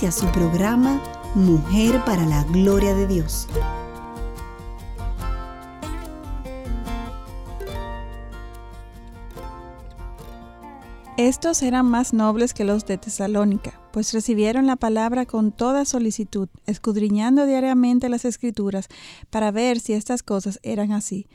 Inicia su programa Mujer para la Gloria de Dios. Estos eran más nobles que los de Tesalónica, pues recibieron la palabra con toda solicitud, escudriñando diariamente las escrituras para ver si estas cosas eran así.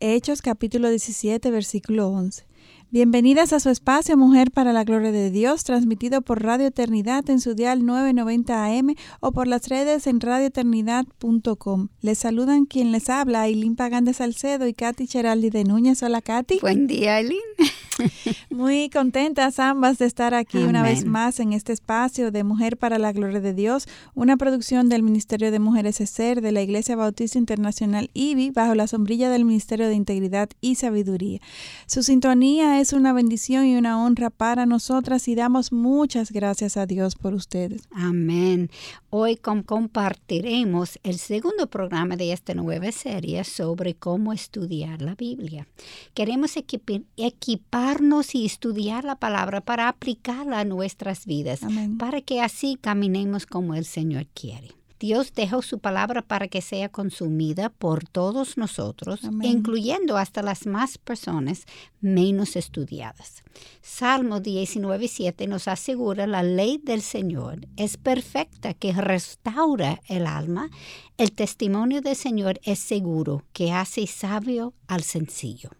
Hechos capítulo 17 versículo 11. Bienvenidas a su espacio Mujer para la Gloria de Dios, transmitido por Radio Eternidad en su dial 990 AM o por las redes en radioeternidad.com. Les saludan quien les habla, Aileen Pagán de Salcedo y Katy Cheraldi de Núñez. Hola, Katy. Buen día, Aileen. Muy contentas ambas de estar aquí una vez más en este espacio de Mujer para la Gloria de Dios, una producción del Ministerio de Mujeres ESER de la Iglesia Bautista Internacional IBI bajo la sombrilla del Ministerio de Integridad y Sabiduría. Su sintonía es una bendición y una honra para nosotras y damos muchas gracias a Dios por ustedes. Amén. Hoy compartiremos el segundo programa de esta nueva serie sobre cómo estudiar la Biblia. Queremos equipar y estudiar la palabra para aplicarla a nuestras vidas, para que así caminemos como el Señor quiere. Dios dejó su palabra para que sea consumida por todos nosotros, incluyendo hasta las más personas menos estudiadas. Salmo 19.7 nos asegura la ley del Señor es perfecta que restaura el alma. El testimonio del Señor es seguro que hace sabio al sencillo.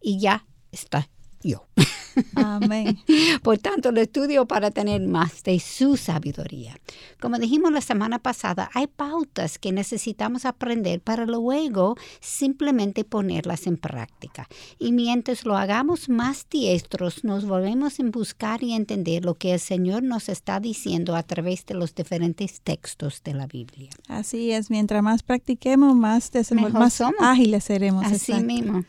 Y ya está yo. Amén. Por tanto, lo estudio para tener más de su sabiduría. Como dijimos la semana pasada, hay pautas que necesitamos aprender para luego simplemente ponerlas en práctica. Y mientras lo hagamos más diestros, nos volvemos en buscar y entender lo que el Señor nos está diciendo a través de los diferentes textos de la Biblia. Así es, mientras más practiquemos, más, más ágiles seremos. Así mismo.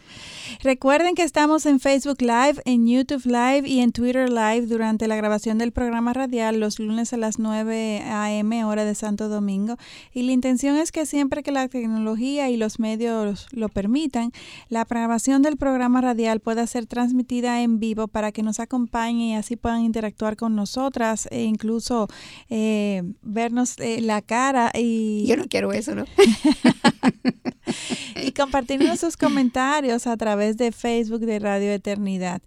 Recuerden que estamos en Facebook Live, en YouTube Live y en Twitter Live durante la grabación del programa radial los lunes a las 9 a.m. hora de Santo Domingo. Y la intención es que siempre que la tecnología y los medios lo permitan, la grabación del programa radial pueda ser transmitida en vivo para que nos acompañen y así puedan interactuar con nosotras e incluso eh, vernos eh, la cara. y Yo no quiero eso, ¿no? y compartirnos sus comentarios a través de Facebook de Radio Eternidad.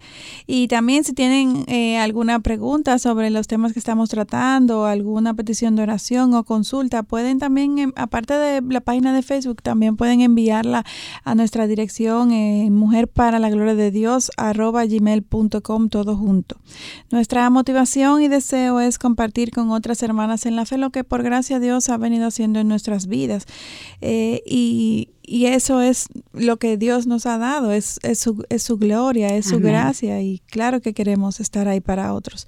Y también si tienen eh, alguna pregunta sobre los temas que estamos tratando, alguna petición de oración o consulta, pueden también, em, aparte de la página de Facebook, también pueden enviarla a nuestra dirección eh, mujer para la gloria de Dios arroba gmail.com todo junto. Nuestra motivación y deseo es compartir con otras hermanas en la fe lo que por gracia Dios ha venido haciendo en nuestras vidas. Eh, y y eso es lo que Dios nos ha dado, es, es, su, es su, gloria, es su gracia y claro que queremos estar ahí para otros.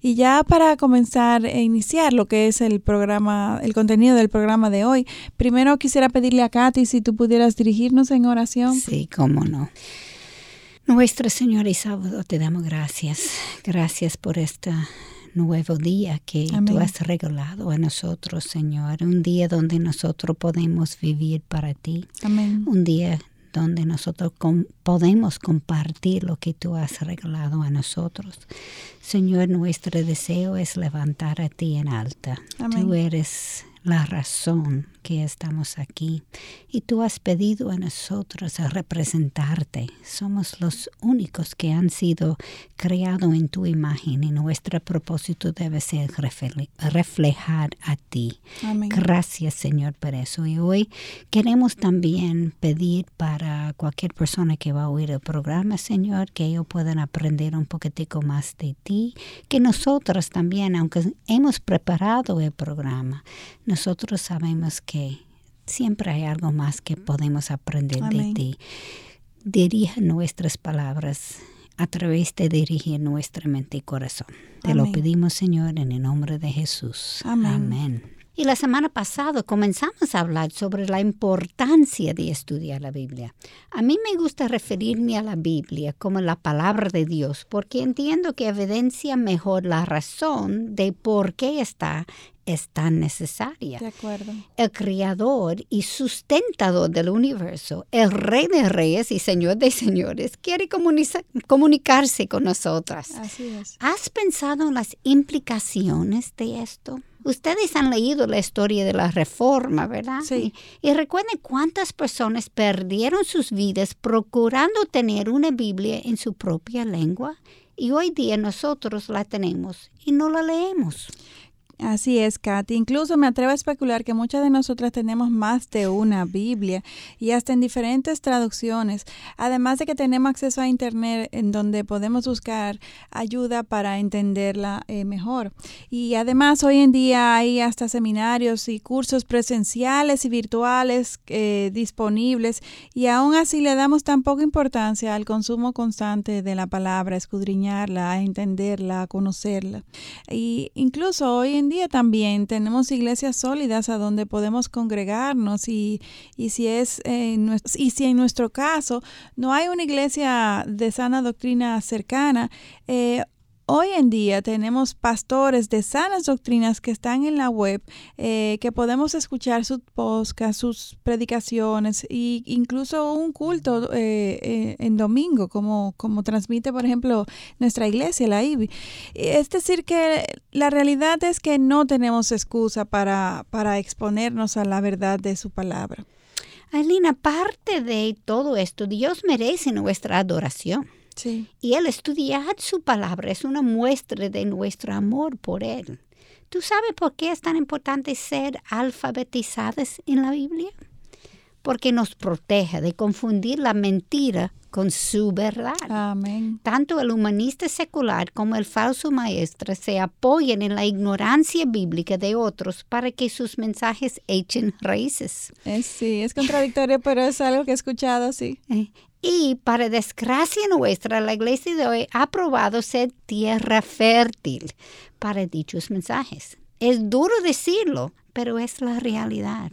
Y ya para comenzar e iniciar lo que es el programa, el contenido del programa de hoy, primero quisiera pedirle a Katy si tú pudieras dirigirnos en oración. Sí, cómo no. Nuestro Señor y Salvador, te damos gracias. Gracias por esta nuevo día que tú has regalado a nosotros, Señor. Un día donde nosotros podemos vivir para ti. Amén. Un día donde nosotros podemos compartir lo que tú has regalado a nosotros. Señor, nuestro deseo es levantar a ti en alta. Tú eres la razón que estamos aquí y tú has pedido a nosotros a representarte. Somos los únicos que han sido creados en tu imagen y nuestro propósito debe ser reflejar a ti. Gracias Señor por eso. Y hoy queremos también pedir para cualquier persona que va a oír el programa, Señor, que ellos puedan aprender un poquitico más de ti, que nosotros también, aunque hemos preparado el programa, nosotros sabemos que siempre hay algo más que podemos aprender de ti. Dirija nuestras palabras a través de dirigir nuestra mente y corazón. Te lo pedimos, Señor, en el nombre de Jesús. Amén. Y la semana pasada comenzamos a hablar sobre la importancia de estudiar la Biblia. A mí me gusta referirme a la Biblia como la palabra de Dios porque entiendo que evidencia mejor la razón de por qué está es tan necesaria. De acuerdo. El creador y sustentador del universo, el rey de reyes y señor de señores, quiere comunicarse con nosotras. Así es. ¿Has pensado en las implicaciones de esto? Ustedes han leído la historia de la reforma, ¿verdad? Sí. Y, recuerden cuántas personas perdieron sus vidas procurando tener una Biblia en su propia lengua. Y hoy día nosotros la tenemos y no la leemos. Así es, Katy. Incluso me atrevo a especular que muchas de nosotras tenemos más de una Biblia y hasta en diferentes traducciones. Además de que tenemos acceso a Internet en donde podemos buscar ayuda para entenderla eh, mejor. Y además hoy en día hay hasta seminarios y cursos presenciales y virtuales eh, disponibles y aún así le damos tan poca importancia al consumo constante de la palabra, escudriñarla, a entenderla, a conocerla. Y incluso hoy en día también tenemos iglesias sólidas a donde podemos congregarnos y, y, si es y si en nuestro caso no hay una iglesia de sana doctrina cercana, eh, Hoy en día tenemos pastores de sanas doctrinas que están en la web, eh, que podemos escuchar sus podcasts, sus predicaciones e incluso un culto eh, eh, en domingo, como, como transmite, por ejemplo, nuestra iglesia, la IBI. Es decir, que la realidad es que no tenemos excusa para, para exponernos a la verdad de su palabra. Aileen, aparte de todo esto, Dios merece nuestra adoración. Y el estudiar su palabra es una muestra de nuestro amor por Él. ¿Tú sabes por qué es tan importante ser alfabetizadas en la Biblia? Porque nos protege de confundir la mentira con su verdad. Amén. Tanto el humanista secular como el falso maestro se apoyan en la ignorancia bíblica de otros para que sus mensajes echen raíces. sí, es contradictorio, pero es algo que he escuchado, sí. Eh, y para desgracia nuestra, la iglesia de hoy ha probado ser tierra fértil para dichos mensajes. Es duro decirlo, pero es la realidad.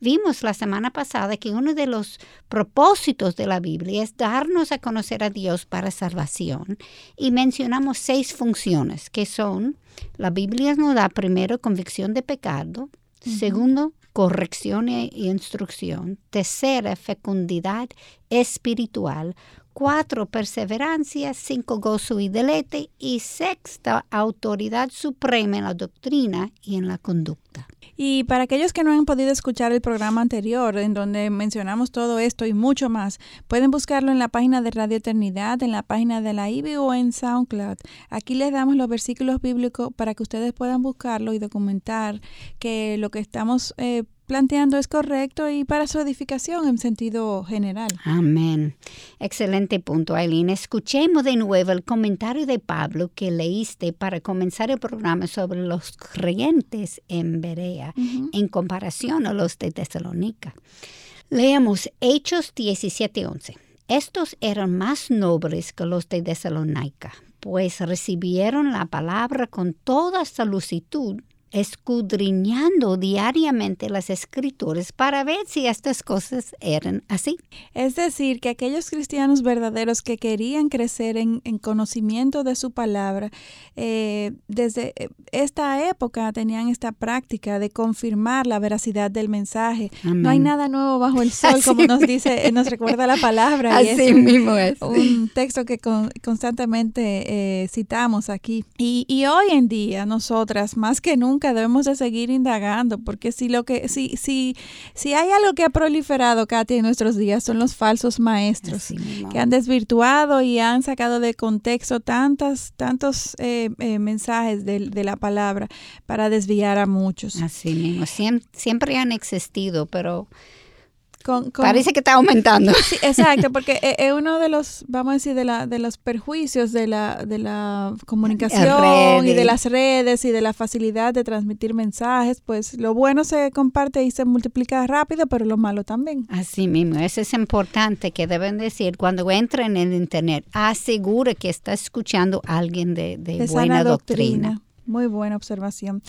Vimos la semana pasada que uno de los propósitos de la Biblia es darnos a conocer a Dios para salvación y mencionamos seis funciones que son, la Biblia nos da primero convicción de pecado, segundo corrección e instrucción. Tercera, fecundidad espiritual. Cuatro, perseverancia. Cinco, gozo y deleite. Y sexta, autoridad suprema en la doctrina y en la conducta. Y para aquellos que no han podido escuchar el programa anterior, en donde mencionamos todo esto y mucho más, pueden buscarlo en la página de Radio Eternidad, en la página de la IBI o en SoundCloud. Aquí les damos los versículos bíblicos para que ustedes puedan buscarlo y documentar que lo que estamos eh, planteando es correcto y para su edificación en sentido general. Amén. Excelente punto, Aileen. Escuchemos de nuevo el comentario de Pablo que leíste para comenzar el programa sobre los creyentes en Berea en comparación a los de Tesalónica. Leamos Hechos 17:11. Estos eran más nobles que los de Tesalónica, pues recibieron la palabra con toda solicitud escudriñando diariamente las escrituras para ver si estas cosas eran así. Es decir, que aquellos cristianos verdaderos que querían crecer en, conocimiento de su palabra, eh, desde eh, esta época tenían esta práctica de confirmar la veracidad del mensaje. No hay nada nuevo bajo el sol, como nos dice, nos recuerda la palabra. Así mismo es. Un texto que constantemente eh, citamos aquí. Y, y hoy en día, nosotras, más que nunca, debemos de seguir indagando, porque si lo que, si, si, si hay algo que ha proliferado, Katy, en nuestros días son los falsos maestros, que han desvirtuado y han sacado de contexto tantas, tantos eh, eh, mensajes de, de, la palabra para desviar a muchos. Así mismo, siempre han existido, pero Parece que está aumentando. Sí, exacto, porque e, es uno de los, vamos a decir, de, la, de los perjuicios de la, de la comunicación y de las redes y de la facilidad de transmitir mensajes. Pues lo bueno se comparte y se multiplica rápido, pero lo malo también. Así mismo, eso es importante que deben decir cuando entren en el Internet, asegure que está escuchando a alguien de, buena doctrina. Muy buena observación.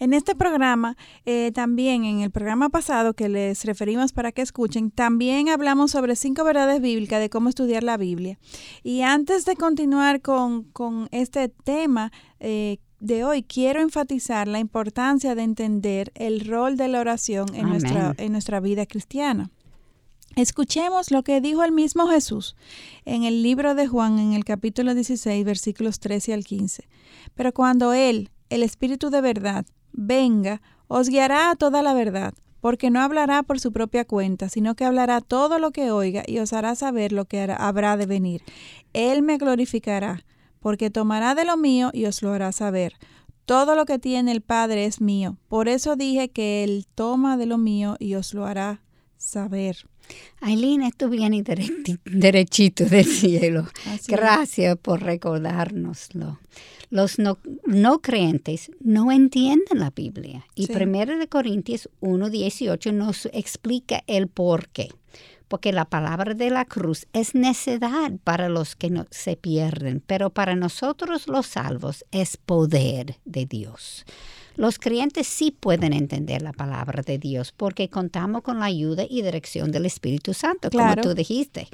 En este programa, eh, también en el programa pasado que les referimos para que escuchen, también hablamos sobre cinco verdades bíblicas de cómo estudiar la Biblia. Y antes de continuar con, este tema eh, de hoy, quiero enfatizar la importancia de entender el rol de la oración en, nuestra, en nuestra vida cristiana. Escuchemos lo que dijo el mismo Jesús en el libro de Juan en el capítulo 16 versículos 13 al 15. Pero cuando Él, el Espíritu de verdad, venga, os guiará a toda la verdad, porque no hablará por su propia cuenta, sino que hablará todo lo que oiga y os hará saber lo que habrá de venir. Él me glorificará, porque tomará de lo mío y os lo hará saber. Todo lo que tiene el Padre es mío. Por eso dije que Él toma de lo mío y os lo hará saber. Aileen, esto viene derechito del cielo. Gracias por recordárnoslo. Los no, creyentes no entienden la Biblia. Y Primero de Corintios 1.18 nos explica el por qué. Porque la palabra de la cruz es necedad para los que no se pierden, pero para nosotros los salvos es poder de Dios. Los creyentes sí pueden entender la palabra de Dios porque contamos con la ayuda y dirección del Espíritu Santo, como tú dijiste.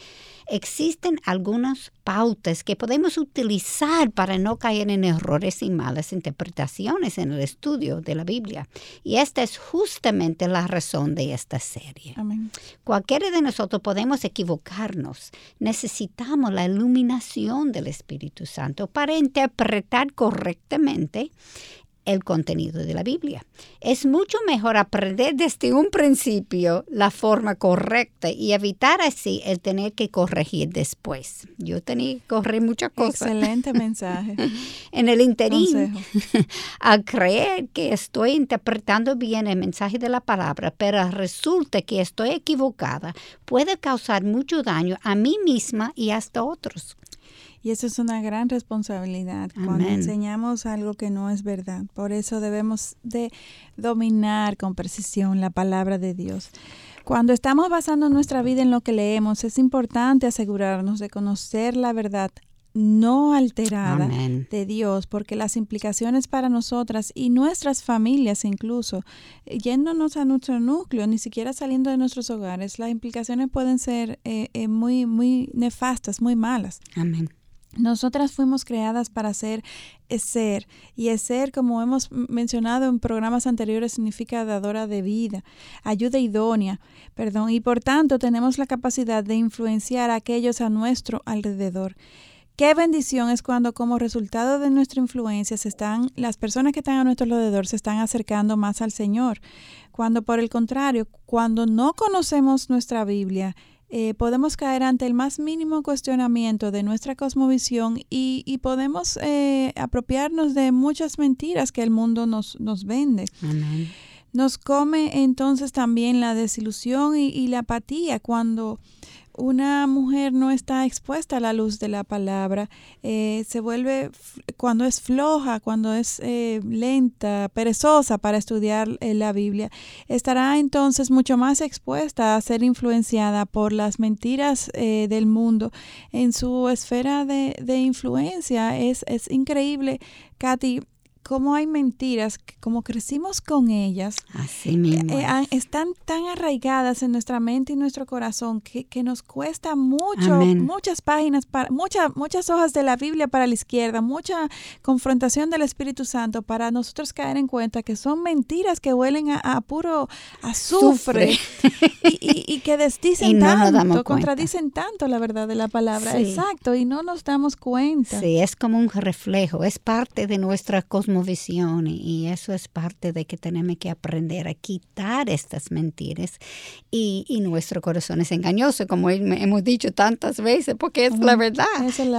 Existen algunas pautas que podemos utilizar para no caer en errores y malas interpretaciones en el estudio de la Biblia. Y esta es justamente la razón de esta serie. Cualquiera de nosotros podemos equivocarnos. Necesitamos la iluminación del Espíritu Santo para interpretar correctamente el contenido de la Biblia. Es mucho mejor aprender desde un principio la forma correcta y evitar así el tener que corregir después. Yo tenía que corregir muchas cosas. Excelente mensaje. en el interín, al creer que estoy interpretando bien el mensaje de la palabra, pero resulta que estoy equivocada, puede causar mucho daño a mí misma y hasta otros. Y eso es una gran responsabilidad cuando enseñamos algo que no es verdad. Por eso debemos de dominar con precisión la palabra de Dios. Cuando estamos basando nuestra vida en lo que leemos, es importante asegurarnos de conocer la verdad no alterada de Dios, porque las implicaciones para nosotras y nuestras familias incluso, yéndonos a nuestro núcleo, ni siquiera saliendo de nuestros hogares, las implicaciones pueden ser eh, eh, muy, muy nefastas, muy malas. Amén. Nosotras fuimos creadas para ser ser y ser, como hemos mencionado en programas anteriores, significa dadora de vida, ayuda idónea, perdón, y por tanto tenemos la capacidad de influenciar a aquellos a nuestro alrededor. Qué bendición es cuando como resultado de nuestra influencia se están las personas que están a nuestro alrededor se están acercando más al Señor. Cuando por el contrario, cuando no conocemos nuestra Biblia, eh, podemos caer ante el más mínimo cuestionamiento de nuestra cosmovisión y, podemos eh, apropiarnos de muchas mentiras que el mundo nos, nos vende. Nos come entonces también la desilusión y, y la apatía cuando una mujer no está expuesta a la luz de la palabra, eh, se vuelve cuando es floja, cuando es eh, lenta, perezosa para estudiar eh, la Biblia, estará entonces mucho más expuesta a ser influenciada por las mentiras del mundo en su esfera de, de influencia. Es, es increíble, Katy, cómo hay mentiras, como crecimos con ellas, Así mismo eh, están tan arraigadas en nuestra mente y nuestro corazón que, nos cuesta mucho, muchas páginas, para, muchas muchas hojas de la Biblia para la izquierda, mucha confrontación del Espíritu Santo para nosotros caer en cuenta que son mentiras que huelen a, puro azufre y, que desdicen tanto, contradicen tanto la verdad de la palabra. Exacto, y no nos damos cuenta. Sí, es como un reflejo, es parte de nuestra cosmovisión visión y eso es parte de que tenemos que aprender a quitar estas mentiras y, nuestro corazón es engañoso, como hemos dicho tantas veces, porque es la verdad.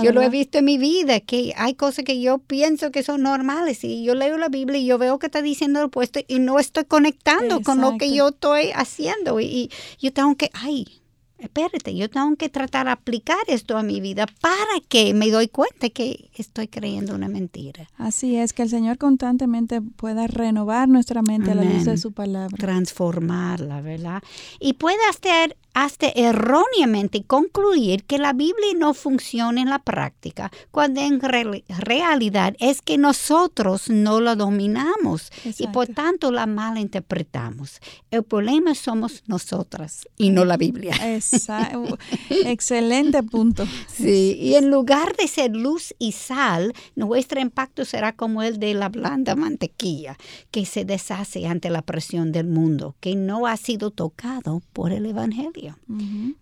yo lo he visto en mi vida, que hay cosas que yo pienso que son normales y yo leo la Biblia y yo veo que está diciendo lo opuesto y no estoy conectando con lo que yo estoy haciendo y, y yo tengo que, ay, espérate, yo tengo que tratar de aplicar esto a mi vida para que me doy cuenta que estoy creyendo una mentira. Así es, que el Señor constantemente pueda renovar nuestra mente a la luz de su palabra. Transformarla, ¿verdad? Y puede hacer hasta erróneamente concluir que la Biblia no funciona en la práctica, cuando en realidad es que nosotros no la dominamos y por tanto la malinterpretamos. El problema somos nosotras y no la Biblia. Exacto. Excelente punto. Sí, y en lugar de ser luz y sal, nuestro impacto será como el de la blanda mantequilla que se deshace ante la presión del mundo, que no ha sido tocado por el Evangelio.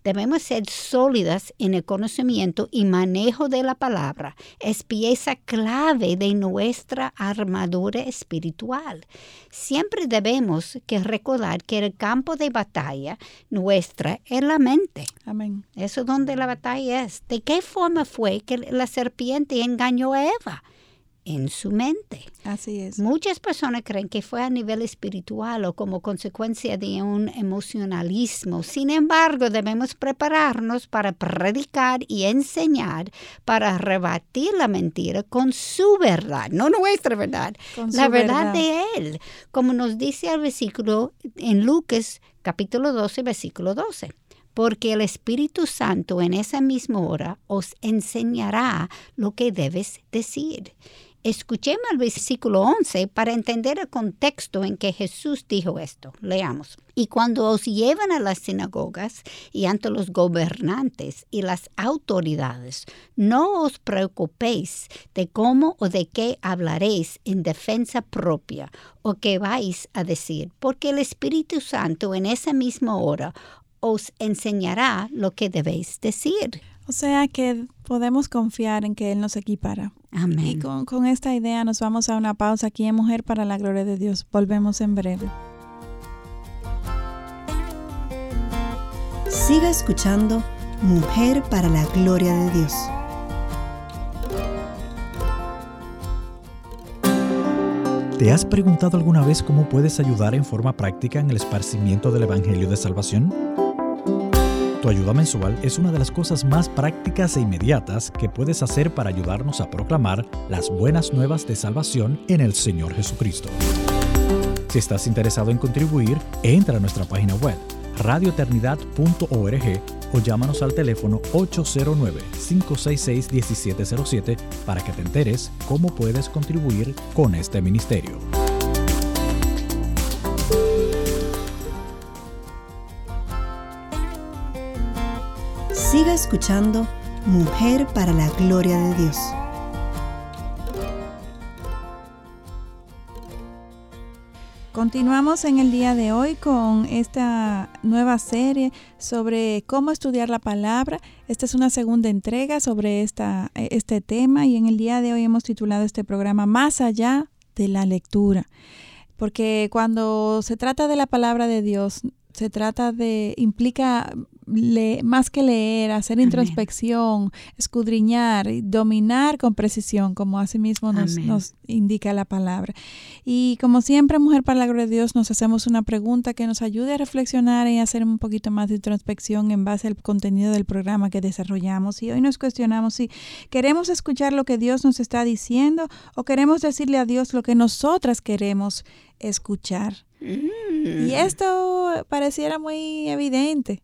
Debemos ser sólidas en el conocimiento y manejo de la palabra. Es pieza clave de nuestra armadura espiritual. Siempre debemos que recordar que el campo de batalla nuestra es la mente. Amén. Eso es donde la batalla es. ¿De qué forma fue que la serpiente engañó a Eva? En su mente. Así es. Muchas personas creen que fue a nivel espiritual o como consecuencia de un emocionalismo. Sin embargo, debemos prepararnos para predicar y enseñar para rebatir la mentira con su verdad, no nuestra verdad, la verdad, verdad de Él, como nos dice el versículo en Lucas capítulo 12, versículo 12 porque el Espíritu Santo en esa misma hora os enseñará lo que debes decir. Escuchemos el versículo 11 para entender el contexto en que Jesús dijo esto. Leamos. Y cuando os llevan a las sinagogas y ante los gobernantes y las autoridades, no os preocupéis de cómo o de qué hablaréis en defensa propia o qué vais a decir, porque el Espíritu Santo en esa misma hora os enseñará lo que debéis decir. O sea que podemos confiar en que Él nos equipara. Amén. Y con, con esta idea nos vamos a una pausa aquí en Mujer para la Gloria de Dios. Volvemos en breve. Siga escuchando Mujer para la Gloria de Dios. ¿Te has preguntado alguna vez cómo puedes ayudar en forma práctica en el esparcimiento del Evangelio de Salvación? Tu ayuda mensual es una de las cosas más prácticas e inmediatas que puedes hacer para ayudarnos a proclamar las buenas nuevas de salvación en el Señor Jesucristo. Si estás interesado en contribuir, entra a nuestra página web radioeternidad.org o llámanos al teléfono 809-566-1707 para que te enteres cómo puedes contribuir con este ministerio. Siga escuchando Mujer para la Gloria de Dios. Continuamos en el día de hoy con esta nueva serie sobre cómo estudiar la palabra. Esta es una segunda entrega sobre esta, este tema y en el día de hoy hemos titulado este programa Más allá de la lectura. Porque cuando se trata de la palabra de Dios, se trata de, implica más que leer, hacer introspección, escudriñar, dominar con precisión, como asimismo nos, nos indica la palabra. Y como siempre, Mujer para la Gloria de Dios, nos hacemos una pregunta que nos ayude a reflexionar y hacer un poquito más de introspección en base al contenido del programa que desarrollamos. Y hoy nos cuestionamos si queremos escuchar lo que Dios nos está diciendo o queremos decirle a Dios lo que nosotras queremos escuchar. Mm. Y esto pareciera muy evidente.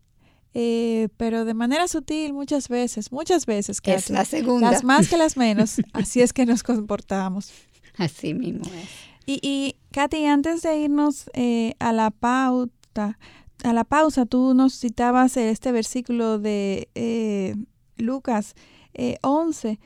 Eh, pero de manera sutil muchas veces, muchas veces. que es la segunda. Las más que las menos. así es que nos comportamos. Así mismo es. Y, y Katy, antes de irnos eh, a la pauta, a la pausa, tú nos citabas este versículo de eh, Lucas 11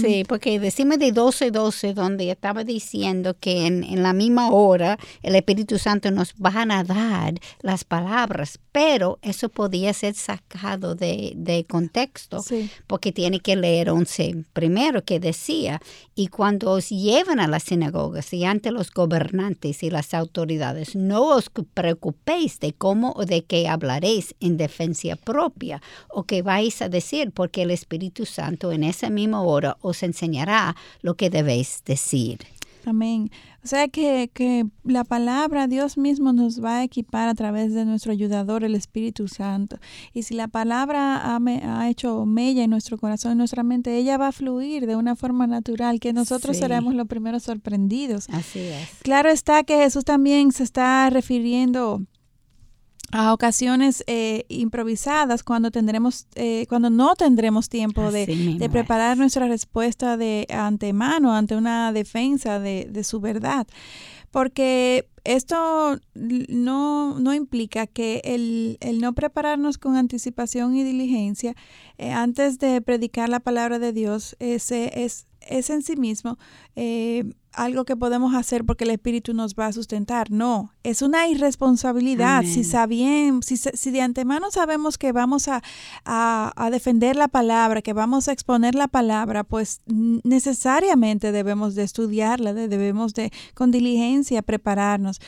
Sí, porque decime de 12, 12, donde estaba diciendo que en, la misma hora el Espíritu Santo nos va a dar las palabras pero eso podía ser sacado de, contexto, porque tiene que leer 11 primero que decía, y cuando os llevan a las sinagogas y ante los gobernantes y las autoridades, no os preocupéis de cómo o de qué hablaréis en defensa propia o qué vais a decir, porque el Espíritu Santo en esa misma hora os enseñará lo que debéis decir. Amén. O sea que, que, la palabra Dios mismo nos va a equipar a través de nuestro ayudador, el Espíritu Santo. Y si la palabra ha, ha hecho mella en nuestro corazón, en nuestra mente, ella va a fluir de una forma natural que nosotros seremos los primeros sorprendidos. Así es. Claro está que Jesús también se está refiriendo a ocasiones eh, improvisadas cuando tendremos eh, cuando no tendremos tiempo de, preparar nuestra respuesta de antemano ante una defensa de, su verdad. Porque esto no, no implica que el, el, no prepararnos con anticipación y diligencia eh, antes de predicar la palabra de Dios ese es, es en sí mismo algo que podemos hacer porque el Espíritu nos va a sustentar. No, es una irresponsabilidad. Si, sabien, si, si, de antemano sabemos que vamos a, a, defender la palabra, que vamos a exponer la palabra, pues necesariamente debemos de estudiarla, debemos de con diligencia prepararnos.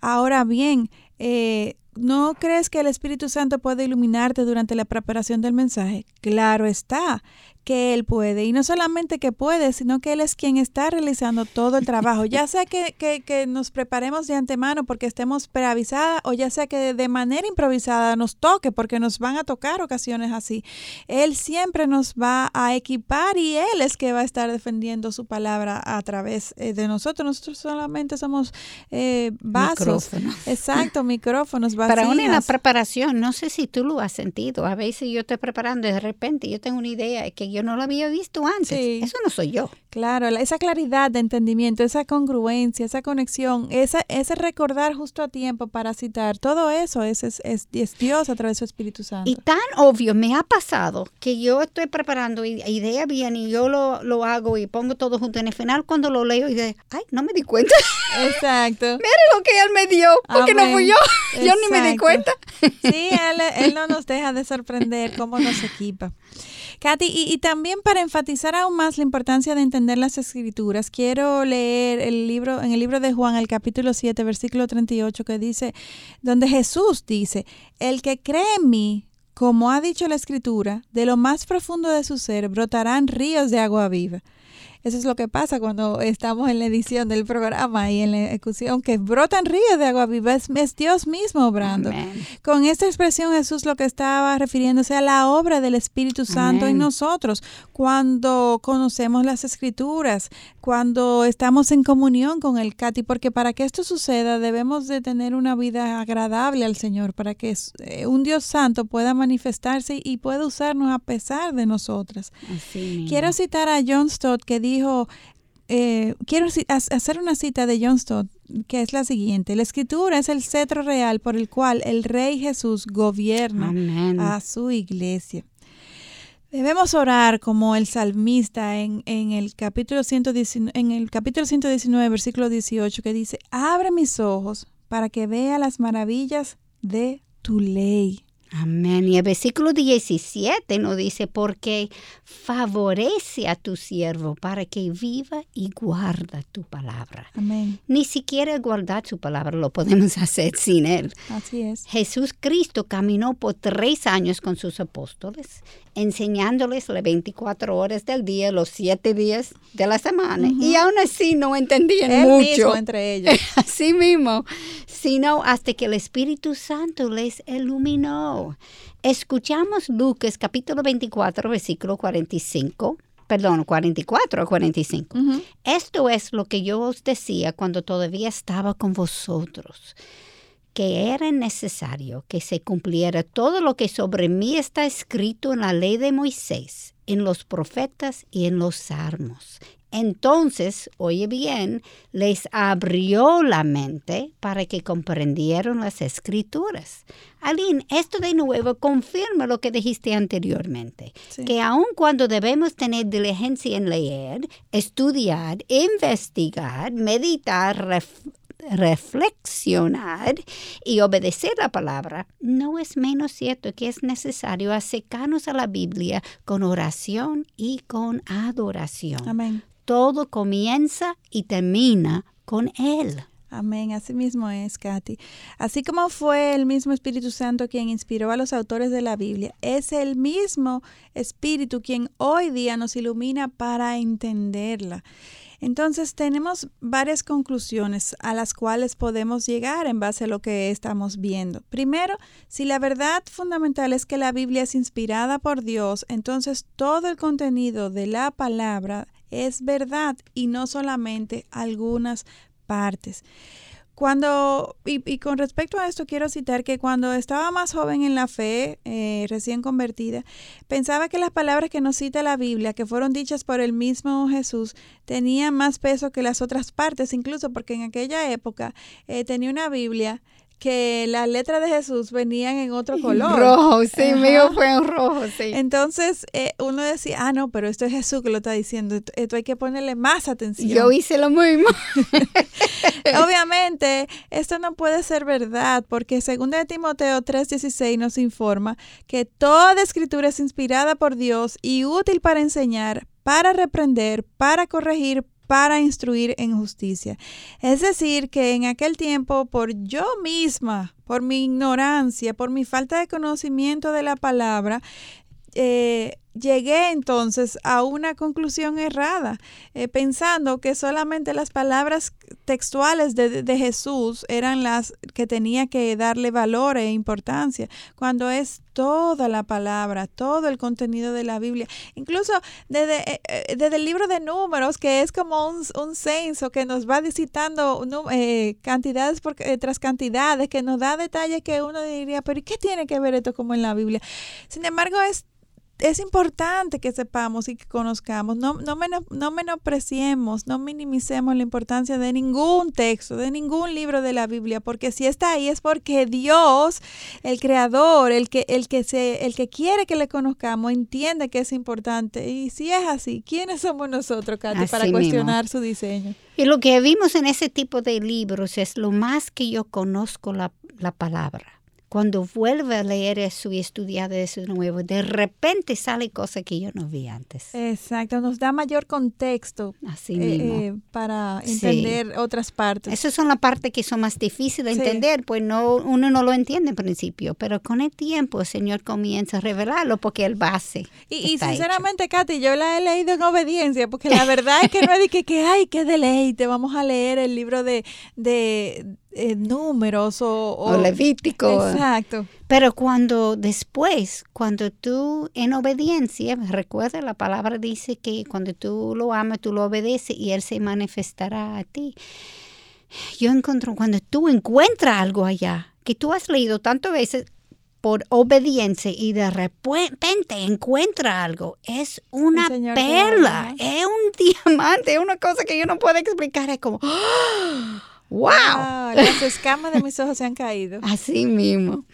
Ahora bien, eh, ¿no crees que el Espíritu Santo puede iluminarte durante la preparación del mensaje? Claro está que Él puede. Y no solamente que puede, sino que Él es quien está realizando todo el trabajo. Ya sea que, que, nos preparemos de antemano porque estemos preavisadas o ya sea que de manera improvisada nos toque porque nos van a tocar ocasiones así. Él siempre nos va a equipar y Él es que va a estar defendiendo su palabra a través eh, de nosotros. Nosotros solamente somos eh, vasos. Exacto, micrófonos, vacías. Para una preparación, no sé si tú lo has sentido. A veces yo estoy preparando y de repente yo tengo una idea que yo no lo había visto antes. Eso no soy yo. Claro, esa claridad de entendimiento, esa congruencia, esa conexión, esa, ese recordar justo a tiempo para citar, todo eso es, es, es, Dios a través de su Espíritu Santo. Y tan obvio me ha pasado que yo estoy preparando idea bien y yo lo, lo hago y pongo todo junto en el final cuando lo leo y de, ay, no me di cuenta. Exacto. Mira lo que él me dio, porque no fui yo. Yo ni me di cuenta. Sí, él, él no nos deja de sorprender cómo nos equipa. Katy, y, también para enfatizar aún más la importancia de entender las escrituras, quiero leer el libro, en el libro de Juan, el capítulo 7, versículo 38, que dice, donde Jesús dice, el que cree en mí, como ha dicho la escritura, de lo más profundo de su ser brotarán ríos de agua viva. Eso es lo que pasa cuando estamos en la edición del programa y en la ejecución, que brotan ríos de agua viva. Es, Dios mismo obrando. Con esta expresión Jesús lo que estaba refiriéndose a la obra del Espíritu Santo en nosotros, cuando conocemos las escrituras, cuando estamos en comunión con el Cati, porque para que esto suceda debemos de tener una vida agradable al Señor, para que eh, un Dios santo pueda manifestarse y pueda usarnos a pesar de nosotras. Quiero citar a John Stott que dijo, eh, quiero hacer una cita de John Stott, que es la siguiente. La escritura es el cetro real por el cual el Rey Jesús gobierna a su iglesia. Debemos orar como el salmista en, en, el capítulo 119, en el capítulo 119, versículo 18, que dice, abre mis ojos para que vea las maravillas de tu ley. Amén. Y el versículo 17 nos dice, porque favorece a tu siervo para que viva y guarda tu palabra. Amén. Ni siquiera guardar su palabra lo podemos hacer sin él. Así es. Jesús Cristo caminó por tres años con sus apóstoles, enseñándoles las 24 horas del día, los siete días de la semana. Y aún así no entendían él mucho. Mismo entre ellos. así mismo. Sino hasta que el Espíritu Santo les iluminó Escuchamos Lucas capítulo 24, versículo 45 perdón, 44 o 45. Esto es lo que yo os decía cuando todavía estaba con vosotros, que era necesario que se cumpliera todo lo que sobre mí está escrito en la ley de Moisés, en los profetas y en los salmos. Entonces, oye bien, les abrió la mente para que comprendieran las escrituras. Aline, esto de nuevo confirma lo que dijiste anteriormente, que aun cuando debemos tener diligencia en leer, estudiar, investigar, meditar, reflexionar y obedecer la palabra, no es menos cierto que es necesario acercarnos a la Biblia con oración y con adoración. Amén. Todo comienza y termina con Él. Amén, así mismo es, Katy. Así como fue el mismo Espíritu Santo quien inspiró a los autores de la Biblia, es el mismo Espíritu quien hoy día nos ilumina para entenderla. Entonces tenemos varias conclusiones a las cuales podemos llegar en base a lo que estamos viendo. Primero, si la verdad fundamental es que la Biblia es inspirada por Dios, entonces todo el contenido de la palabra es verdad y no solamente algunas partes. Cuando, y, con respecto a esto, quiero citar que cuando estaba más joven en la fe, eh, recién convertida, pensaba que las palabras que nos cita la Biblia, que fueron dichas por el mismo Jesús, tenían más peso que las otras partes, incluso porque en aquella época eh, tenía una Biblia que las letras de Jesús venían en otro color. Rojo, sí, mío fue en rojo, sí. Entonces eh, uno decía, ah, no, pero esto es Jesús que lo está diciendo, esto hay que ponerle más atención. Yo hice lo mismo. Obviamente, esto no puede ser verdad, porque según de Timoteo 3:16 nos informa que toda escritura es inspirada por Dios y útil para enseñar, para reprender, para corregir, para instruir en justicia. Es decir, que en aquel tiempo, por yo misma, por mi ignorancia, por mi falta de conocimiento de la palabra, eh, llegué entonces a una conclusión errada, eh, pensando que solamente las palabras textuales de, de, Jesús eran las que tenía que darle valor e importancia, cuando es toda la palabra, todo el contenido de la Biblia, incluso desde, eh, eh, desde el libro de números, que es como un, un censo que nos va visitando cantidades por, tras cantidades, que nos da detalles que uno diría, pero ¿y qué tiene que ver esto como en la Biblia? Sin embargo, es es importante que sepamos y que conozcamos, no, no, no menospreciemos, no minimicemos la importancia de ningún texto, de ningún libro de la Biblia, porque si está ahí es porque Dios, el creador, el que, el que, se, el que quiere que le conozcamos, entiende que es importante. Y si es así, ¿quiénes somos nosotros, Katy, para cuestionar su diseño? Y lo que vimos en ese tipo de libros es lo más que yo conozco la, la palabra cuando vuelve a leer eso y estudiar eso de nuevo, de repente sale cosas que yo no vi antes. Exacto, nos da mayor contexto Así eh, mismo. Eh, para entender otras partes. Esas son las partes que son más difíciles de entender, pues no, uno no lo entiende en principio, pero con el tiempo el Señor comienza a revelarlo porque el base. Y, sinceramente, Katy, yo la he leído en obediencia, porque la verdad es que no es de que, que ay, qué deleite, vamos a leer el libro de, de eh, números o, o, Levítico. Exacto. Pero cuando después, cuando tú en obediencia, recuerda la palabra dice que cuando tú lo amas, tú lo obedeces y Él se manifestará a ti. Yo encuentro, cuando tú encuentras algo allá, que tú has leído tantas veces por obediencia y de repente encuentra algo, es una perla, es un diamante, es una cosa que yo no puedo explicar, es como... ¡Wow! Las escamas de mis ojos se han caído. Así mismo.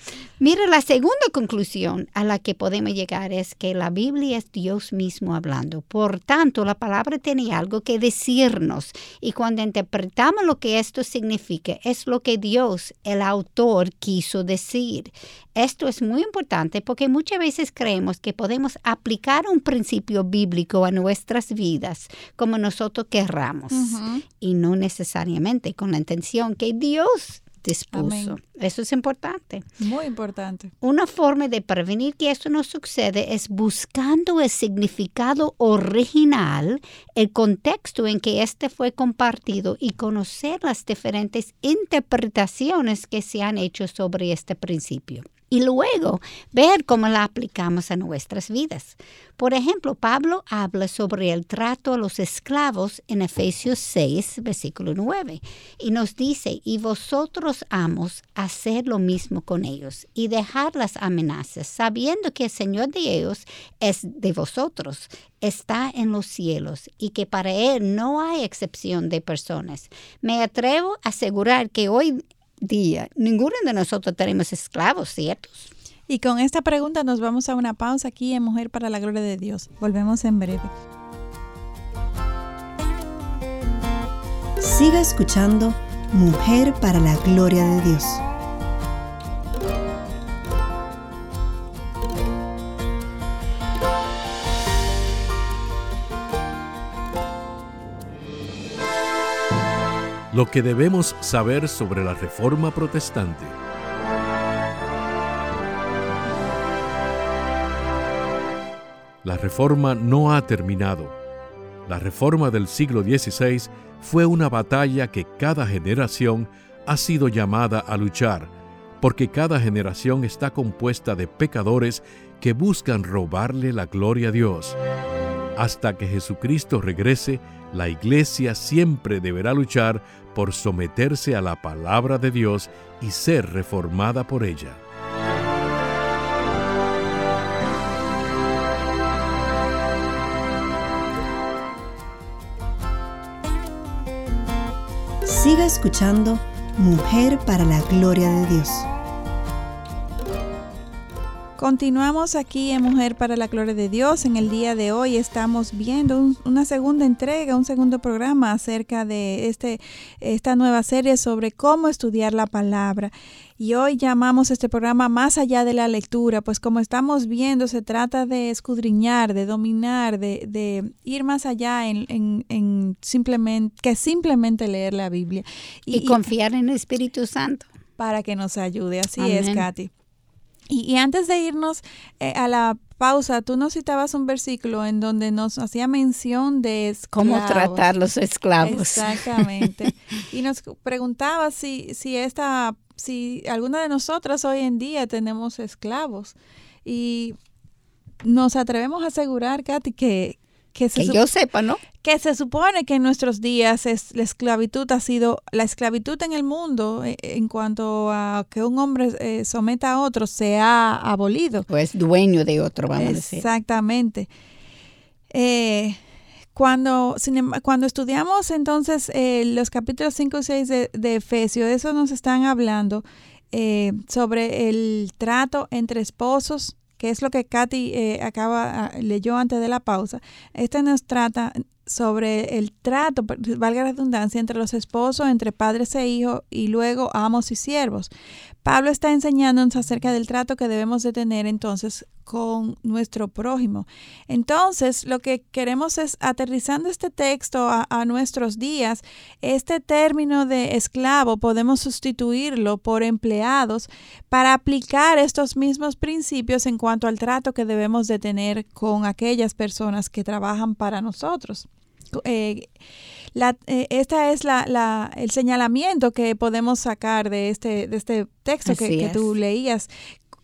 Mira, la segunda conclusión a la que podemos llegar es que la Biblia es Dios mismo hablando. Por tanto, la palabra tiene algo que decirnos. Y cuando interpretamos lo que esto significa, es lo que Dios, el autor, quiso decir. Esto es muy importante porque muchas veces creemos que podemos aplicar un principio bíblico a nuestras vidas como nosotros querramos y no necesariamente con la intención que Dios dispuso. Eso es importante. Muy importante. Una forma de prevenir que esto no sucede es buscando el significado original, el contexto en que este fue compartido y conocer las diferentes interpretaciones que se han hecho sobre este principio y luego ver cómo la aplicamos a nuestras vidas. Por ejemplo, Pablo habla sobre el trato a los esclavos en Efesios 6, versículo 9, y nos dice, y vosotros amos, hacer lo mismo con ellos y dejar las amenazas, sabiendo que el Señor de ellos es de vosotros, está en los cielos y que para Él no hay excepción de personas. Me atrevo a asegurar que hoy día, ninguno de nosotros tenemos esclavos, ¿ciertos? Y con esta pregunta nos vamos a una pausa aquí en Mujer para la Gloria de Dios. Volvemos en breve. Siga escuchando Mujer para la Gloria de Dios. Lo que debemos saber sobre la Reforma Protestante. La Reforma no ha terminado. La Reforma del siglo XVI fue una batalla que cada generación ha sido llamada a luchar, porque cada generación está compuesta de pecadores que buscan robarle la gloria a Dios. Hasta que Jesucristo regrese, la Iglesia siempre deberá luchar por someterse a la palabra de Dios y ser reformada por ella. Siga escuchando Mujer para la Gloria de Dios. Continuamos aquí en Mujer para la Gloria de Dios. En el día de hoy estamos viendo una segunda entrega, un segundo programa acerca de este, esta nueva serie sobre cómo estudiar la palabra. Y hoy llamamos este programa Más allá de la lectura, pues como estamos viendo, se trata de escudriñar, de dominar, de, ir más allá en, simplemente, que simplemente leer la Biblia. Y, confiar en el Espíritu Santo. Para que nos ayude. Así es, Katy. Y, antes de irnos eh, a la pausa, tú nos citabas un versículo en donde nos hacía mención de esclavos. Cómo tratar los esclavos. Exactamente. y nos preguntaba si, si esta, si alguna de nosotras hoy en día tenemos esclavos. Y nos atrevemos a asegurar, Katy, que, que, yo sepa, ¿no? Que se supone que en nuestros días es, la esclavitud ha sido, la esclavitud en el mundo eh, en cuanto a que un hombre eh, someta a otro se ha abolido. Pues dueño de otro, vamos a decir. Exactamente. Eh, cuando, cuando estudiamos entonces los capítulos 5 y 6 de, de Efesios, eso nos están hablando sobre el trato entre esposos que es lo que Katy eh, acaba, ah, leyó antes de la pausa, este nos trata sobre el trato, valga la redundancia, entre los esposos, entre padres e hijos y luego amos y siervos. Pablo está enseñándonos acerca del trato que debemos de tener entonces con nuestro prójimo. Entonces, lo que queremos es, aterrizando este texto a, a, nuestros días, este término de esclavo podemos sustituirlo por empleados para aplicar estos mismos principios en cuanto al trato que debemos de tener con aquellas personas que trabajan para nosotros. Eh, la, eh, esta es la, el señalamiento que podemos sacar de este, de este texto que, tú leías.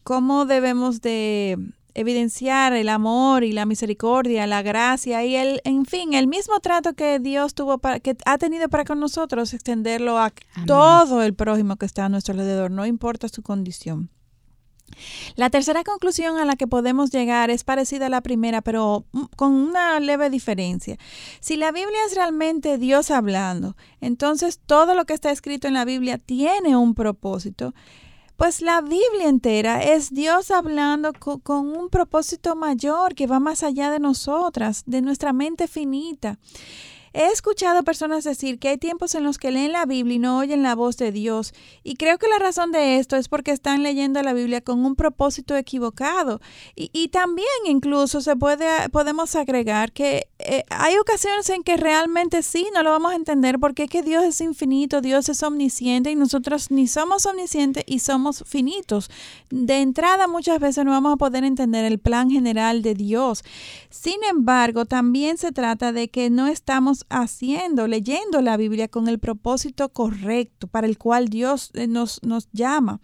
¿Cómo debemos de evidenciar el amor y la misericordia, la gracia y el, en fin, el mismo trato que Dios tuvo para, que ha tenido para con nosotros, extenderlo a todo el prójimo que está a nuestro alrededor, no importa su condición. La tercera conclusión a la que podemos llegar es parecida a la primera, pero con una leve diferencia. Si la Biblia es realmente Dios hablando, entonces todo lo que está escrito en la Biblia tiene un propósito. Pues la Biblia entera es Dios hablando con, un propósito mayor que va más allá de nosotras, de nuestra mente finita. He escuchado personas decir que hay tiempos en los que leen la Biblia y no oyen la voz de Dios, y creo que la razón de esto es porque están leyendo la Biblia con un propósito equivocado. Y, también incluso se puede, podemos agregar que eh, hay ocasiones en que realmente sí, no lo vamos a entender porque es que Dios es infinito, Dios es omnisciente y nosotros ni somos omniscientes y somos finitos. De entrada muchas veces no vamos a poder entender el plan general de Dios. Sin embargo, también se trata de que no estamos haciendo, leyendo la Biblia con el propósito correcto para el cual Dios eh, nos, nos llama.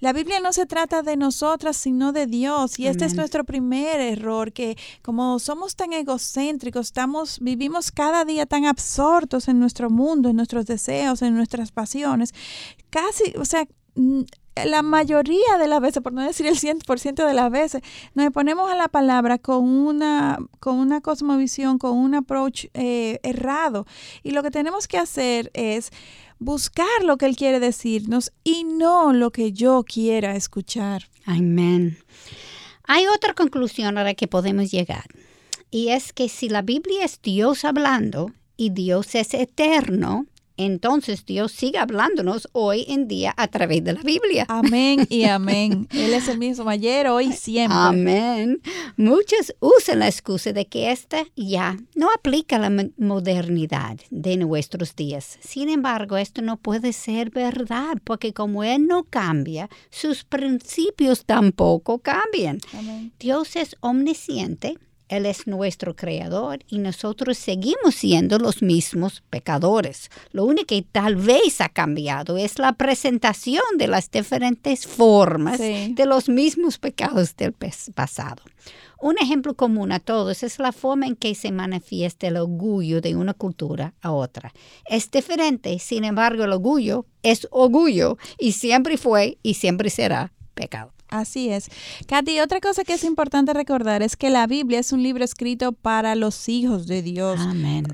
La Biblia no se trata de nosotras, sino de Dios. Y este es nuestro primer error, que como somos tan egocéntricos, estamos, vivimos cada día tan absortos en nuestro mundo, en nuestros deseos, en nuestras pasiones, casi, o sea, la mayoría de las veces, por no decir el 100% de las veces, nos ponemos a la palabra con una, con una cosmovisión, con un approach eh, errado. Y lo que tenemos que hacer es buscar lo que Él quiere decirnos y no lo que yo quiera escuchar. Amén. Hay otra conclusión a la que podemos llegar. Y es que si la Biblia es Dios hablando y Dios es eterno, entonces Dios sigue hablándonos hoy en día a través de la Biblia. Amén y amén. Él es el mismo ayer, hoy, siempre. Amén. Muchos usan la excusa de que esta ya no aplica a la modernidad de nuestros días. Sin embargo, esto no puede ser verdad, porque como Él no cambia, sus principios tampoco cambian. Dios es omnisciente él es nuestro creador y nosotros seguimos siendo los mismos pecadores. Lo único que tal vez ha cambiado es la presentación de las diferentes formas de los mismos pecados del pasado. Un ejemplo común a todos es la forma en que se manifiesta el orgullo de una cultura a otra. Es diferente, sin embargo, el orgullo es orgullo y siempre fue y siempre será pecado. Así es. Katy, otra cosa que es importante recordar es que la Biblia es un libro escrito para los hijos de Dios. Amén.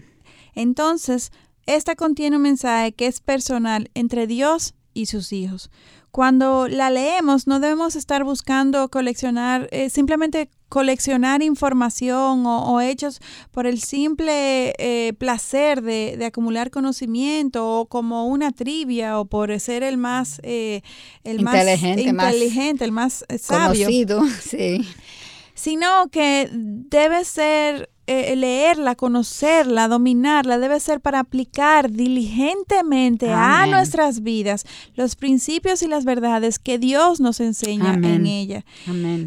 Entonces, esta contiene un mensaje que es personal entre Dios y sus hijos. Cuando la leemos no debemos estar buscando coleccionar, eh, simplemente coleccionar información o, hechos por el simple eh, placer de, acumular conocimiento o como una trivia o por ser el más, eh, el inteligente, más inteligente, el más sabio. Conocido, sí. Sino que debe ser eh, leerla, conocerla, dominarla, debe ser para aplicar diligentemente a nuestras vidas los principios y las verdades que Dios nos enseña en ella.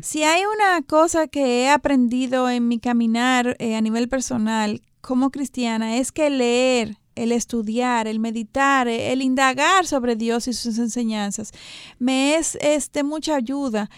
Si hay una cosa que he aprendido en mi caminar eh, a nivel personal como cristiana, es que leer el estudiar, el meditar, el indagar sobre Dios y sus enseñanzas me es, es de mucha ayuda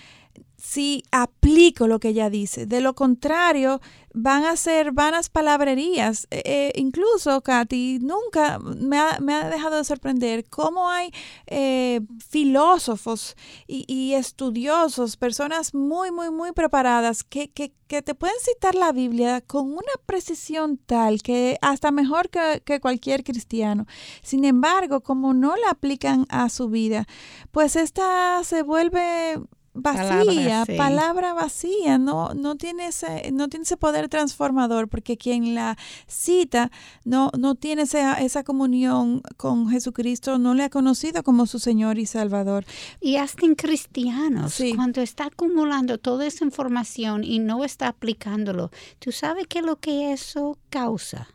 si aplico lo que ella dice. De lo contrario, van a ser vanas palabrerías. Eh, eh, incluso, Katy, nunca me ha, dejado de sorprender cómo hay eh, filósofos y, estudiosos, personas muy, muy, muy preparadas que, que, te pueden citar la Biblia con una precisión tal que hasta mejor que, que cualquier cristiano. Sin embargo, como no la aplican a su vida, pues esta se vuelve vacía, palabra, vacía, no, no, tiene ese, no tiene ese poder transformador, porque quien la cita no, no tiene esa, esa comunión con Jesucristo, no le ha conocido como su Señor y Salvador. Y hasta en cristianos, cuando está acumulando toda esa información y no está aplicándolo, tú sabes que lo que eso causa,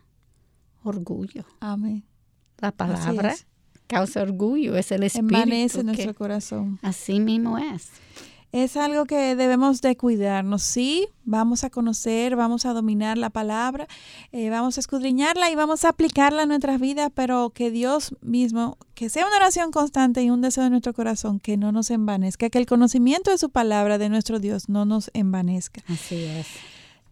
orgullo. Amén. La palabra causa orgullo, es el espíritu. Envanece nuestro corazón. Así mismo es es algo que debemos de cuidarnos. Sí, vamos a conocer, vamos a dominar la palabra, eh, vamos a escudriñarla y vamos a aplicarla en nuestras vidas, pero que Dios mismo, que sea una oración constante y un deseo de nuestro corazón, que no nos envanezca, que el conocimiento de su palabra, de nuestro Dios, no nos envanezca. Así es.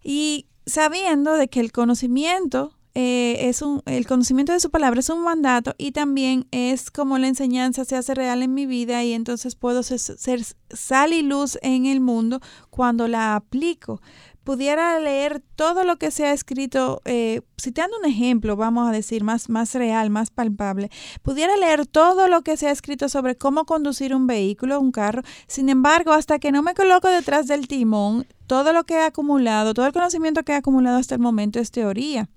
Y sabiendo de que el conocimiento eh, es un, el conocimiento de su palabra es un mandato y también es como la enseñanza se hace real en mi vida y entonces puedo ser, sal y luz en el mundo cuando la aplico. Pudiera leer todo lo que se ha escrito, eh, citando un ejemplo, vamos a decir, más, más real, más palpable, pudiera leer todo lo que se ha escrito sobre cómo conducir un vehículo, un carro. Sin embargo, hasta que no me coloco detrás del timón, todo lo que he acumulado, todo el conocimiento que he acumulado hasta el momento es teoría.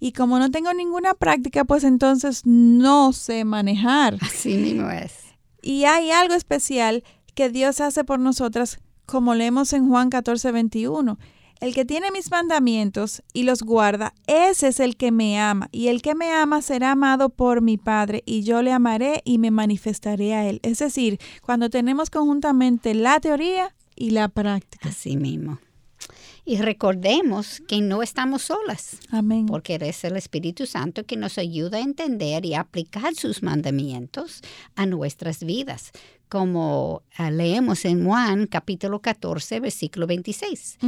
Y como no tengo ninguna práctica, pues entonces no sé manejar. Así mismo es. Y hay algo especial que Dios hace por nosotras, como leemos en Juan 14, 21. El que tiene mis mandamientos y los guarda, ese es el que me ama, y el que me ama será amado por mi Padre, y yo le amaré y me manifestaré a él. Es decir, cuando tenemos conjuntamente la teoría y la práctica. Así mismo. Y recordemos que no estamos solas. Amén. Porque es el Espíritu Santo que nos ayuda a entender y aplicar sus mandamientos a nuestras vidas, como ah, leemos en Juan capítulo 14, versículo 26.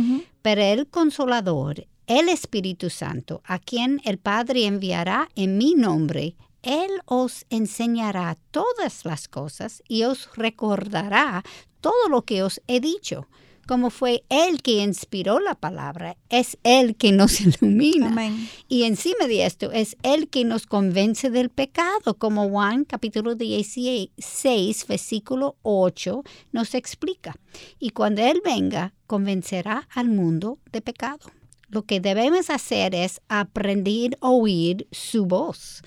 Pero el consolador, el Espíritu Santo, a quien el Padre enviará en mi nombre, él os enseñará todas las cosas y os recordará todo lo que os he dicho como fue Él que inspiró la palabra, es Él que nos ilumina. Y encima de esto, es Él que nos convence del pecado, como Juan capítulo 16, versículo 8 nos explica. Y cuando Él venga, convencerá al mundo de pecado lo que debemos hacer es aprender a oír su voz.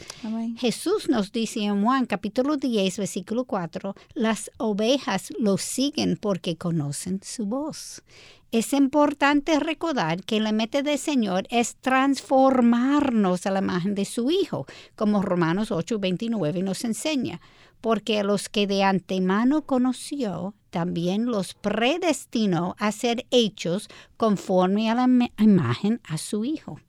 Jesús nos dice en Juan capítulo 10, versículo 4, las ovejas lo siguen porque conocen su voz. Es importante recordar que la meta del Señor es transformarnos a la imagen de su Hijo, como Romanos 8, 29 nos enseña, porque a los que de antemano conoció, también los predestinó a ser hechos conforme a la imagen a su Hijo.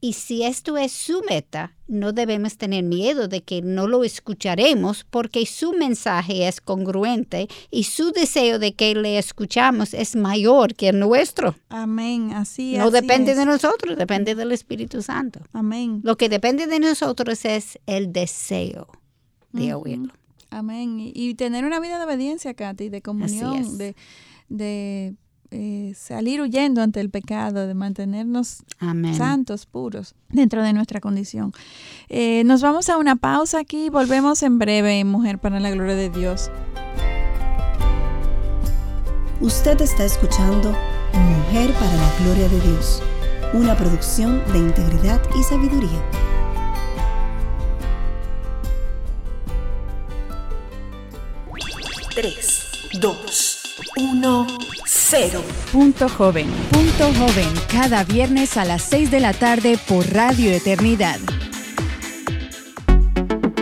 Y si esto es su meta, no debemos tener miedo de que no lo escucharemos porque su mensaje es congruente y su deseo de que le escuchamos es mayor que el nuestro. Amén, así No depende de nosotros, depende del Espíritu Santo. Amén. Lo que depende de nosotros es el deseo de oírlo. Amén. Y, tener una vida de obediencia, Katy, de comunión, de, de eh, salir huyendo ante el pecado, de mantenernos santos, puros, dentro de nuestra condición. Eh, nos vamos a una pausa aquí y volvemos en breve, Mujer para la Gloria de Dios. Usted está escuchando Mujer para la Gloria de Dios, una producción de integridad y sabiduría. Tres, dos, uno, cero. Punto joven. Punto joven. Cada viernes a las 6 de la tarde por Radio Eternidad.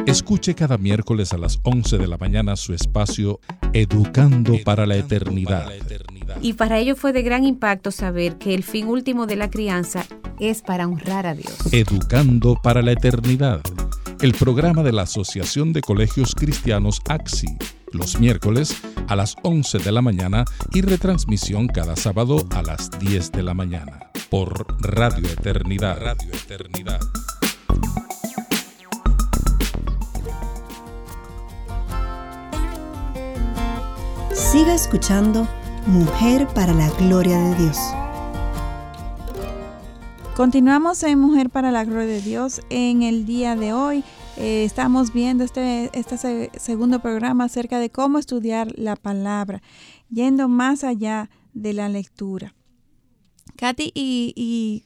Escuche cada miércoles a las 11 de la mañana su espacio Educando, para, la eternidad. Y para ello fue de gran impacto saber que el fin último de la crianza es para honrar a Dios. Educando para la eternidad. El programa de la Asociación de Colegios Cristianos AXI los miércoles a las 11 de la mañana y retransmisión cada sábado a las 10 de la mañana por Radio Eternidad. Radio Eternidad. Siga escuchando Mujer para la Gloria de Dios. Continuamos en Mujer para la Gloria de Dios en el día de hoy. Eh, estamos viendo este, este segundo programa acerca de cómo estudiar la palabra, yendo más allá de la lectura. Katy, y,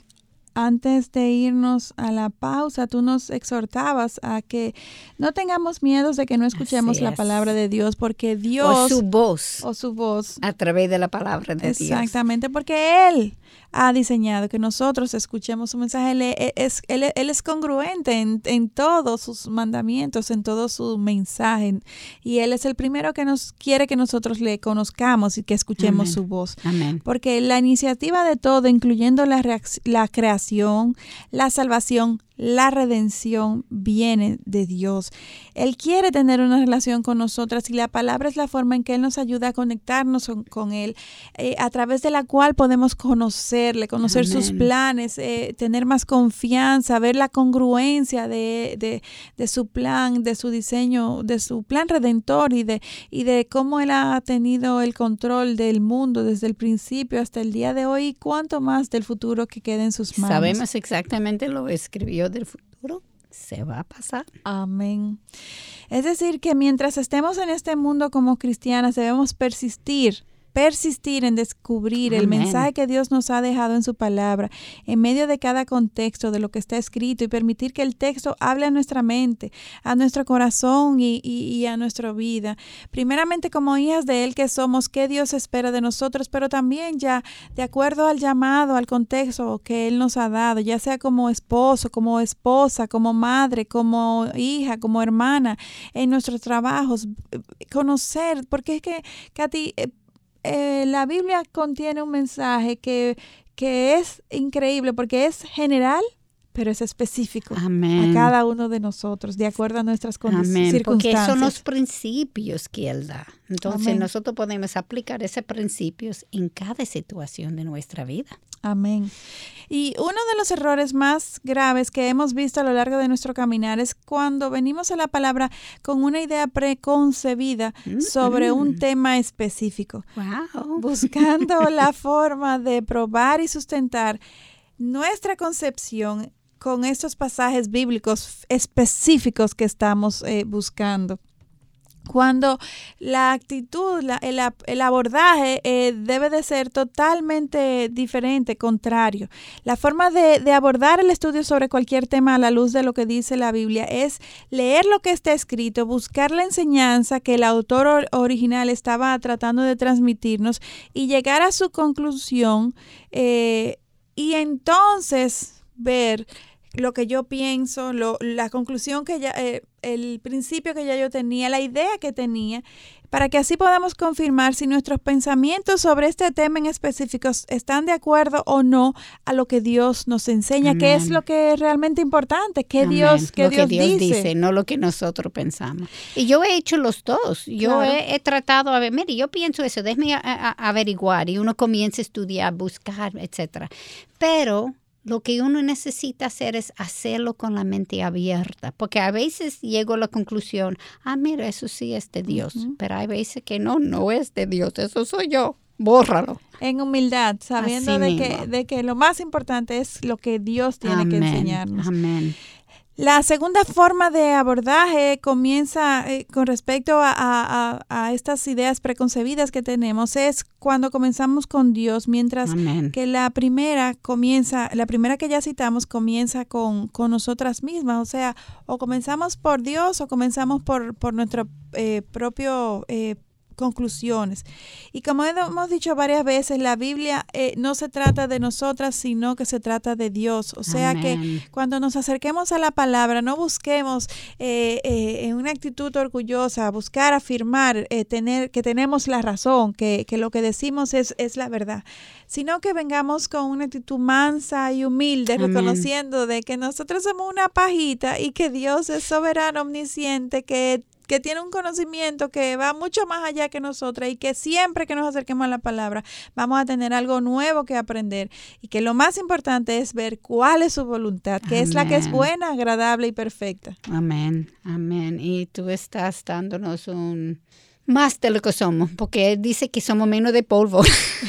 antes de irnos a la pausa, tú nos exhortabas a que no tengamos miedos de que no escuchemos la palabra de Dios, porque Dios... O su voz. O su voz. A través de la palabra de Dios. Exactamente, porque Él ha diseñado que nosotros escuchemos su mensaje. Él es, él, es congruente en, en, todos sus mandamientos, en todo su mensaje. Y Él es el primero que nos quiere que nosotros le conozcamos y que escuchemos su voz. Amén. Porque la iniciativa de todo, incluyendo la, la creación, la salvación, la redención viene de Dios. Él quiere tener una relación con nosotras y la palabra es la forma en que Él nos ayuda a conectarnos con, Él, eh, a través de la cual podemos conocerle, conocer sus planes, eh, tener más confianza, ver la congruencia de, su plan, de su diseño, de su plan redentor y de, y de cómo Él ha tenido el control del mundo desde el principio hasta el día de hoy y cuánto más del futuro que quede en sus manos. Sabemos exactamente lo escribió del futuro se va a pasar. Amén. Es decir, que mientras estemos en este mundo como cristianas debemos persistir persistir en descubrir el mensaje que Dios nos ha dejado en su palabra, en medio de cada contexto de lo que está escrito y permitir que el texto hable a nuestra mente, a nuestro corazón y, a nuestra vida. Primeramente como hijas de Él que somos, qué Dios espera de nosotros, pero también ya de acuerdo al llamado, al contexto que Él nos ha dado, ya sea como esposo, como esposa, como madre, como hija, como hermana, en nuestros trabajos, conocer, porque es que, Katy, eh, la Biblia contiene un mensaje que, que es increíble porque es general, pero es específico a cada uno de nosotros, de acuerdo a nuestras circunstancias. Porque son los principios que Él da. Entonces nosotros podemos aplicar esos principios en cada situación de nuestra vida. Amén. Y uno de los errores más graves que hemos visto a lo largo de nuestro caminar es cuando venimos a la palabra con una idea preconcebida sobre un tema específico, buscando la forma de probar y sustentar nuestra concepción con estos pasajes bíblicos específicos que estamos eh, buscando cuando la actitud, el, abordaje eh, debe de ser totalmente diferente, contrario. La forma de, abordar el estudio sobre cualquier tema a la luz de lo que dice la Biblia es leer lo que está escrito, buscar la enseñanza que el autor original estaba tratando de transmitirnos y llegar a su conclusión eh, y entonces ver lo que yo pienso, lo, la conclusión que ya, eh, el principio que ya yo tenía, la idea que tenía, para que así podamos confirmar si nuestros pensamientos sobre este tema en específico están de acuerdo o no a lo que Dios nos enseña, que es lo que es realmente importante, que Dios, que Dios, dice. no lo que nosotros pensamos. Y yo he hecho los dos. Yo he, tratado, a ver, mire, yo pienso eso, déjeme averiguar y uno comienza a estudiar, buscar, etcétera. Pero lo que uno necesita hacer es hacerlo con la mente abierta, porque a veces llego a la conclusión, ah, mira, eso sí es de Dios, pero hay veces que no, no es de Dios, eso soy yo, bórralo. En humildad, sabiendo de que, de que, lo más importante es lo que Dios tiene que enseñarnos. Amén. La segunda forma de abordaje comienza eh, con respecto a, estas ideas preconcebidas que tenemos es cuando comenzamos con Dios, mientras que la primera comienza, la primera que ya citamos comienza con, nosotras mismas, o sea, o comenzamos por Dios o comenzamos por, por nuestro eh, propio eh, conclusiones. Y como hemos dicho varias veces, la Biblia eh, no se trata de nosotras, sino que se trata de Dios. O sea que cuando nos acerquemos a la palabra, no busquemos eh, eh, en una actitud orgullosa, buscar afirmar, tener que tenemos la razón, que, que, lo que decimos es, es la verdad, sino que vengamos con una actitud mansa y humilde, reconociendo de que nosotros somos una pajita y que Dios es soberano, omnisciente, que que tiene un conocimiento que va mucho más allá que nosotras y que siempre que nos acerquemos a la palabra vamos a tener algo nuevo que aprender y que lo más importante es ver cuál es su voluntad, que es la que es buena, agradable y perfecta. Amén, amén. Y tú estás dándonos un más de lo que somos, porque él dice que somos menos de polvo.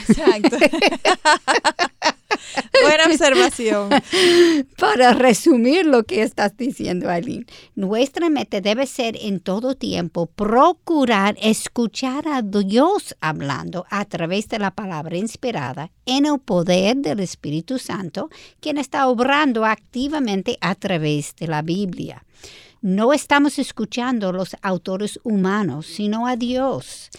Exacto. Buena observación. Para resumir lo que estás diciendo, Aileen, nuestra meta debe ser en todo tiempo procurar escuchar a Dios hablando a través de la palabra inspirada en el poder del Espíritu Santo, quien está obrando activamente a través de la Biblia no estamos escuchando a los autores humanos, sino a Dios.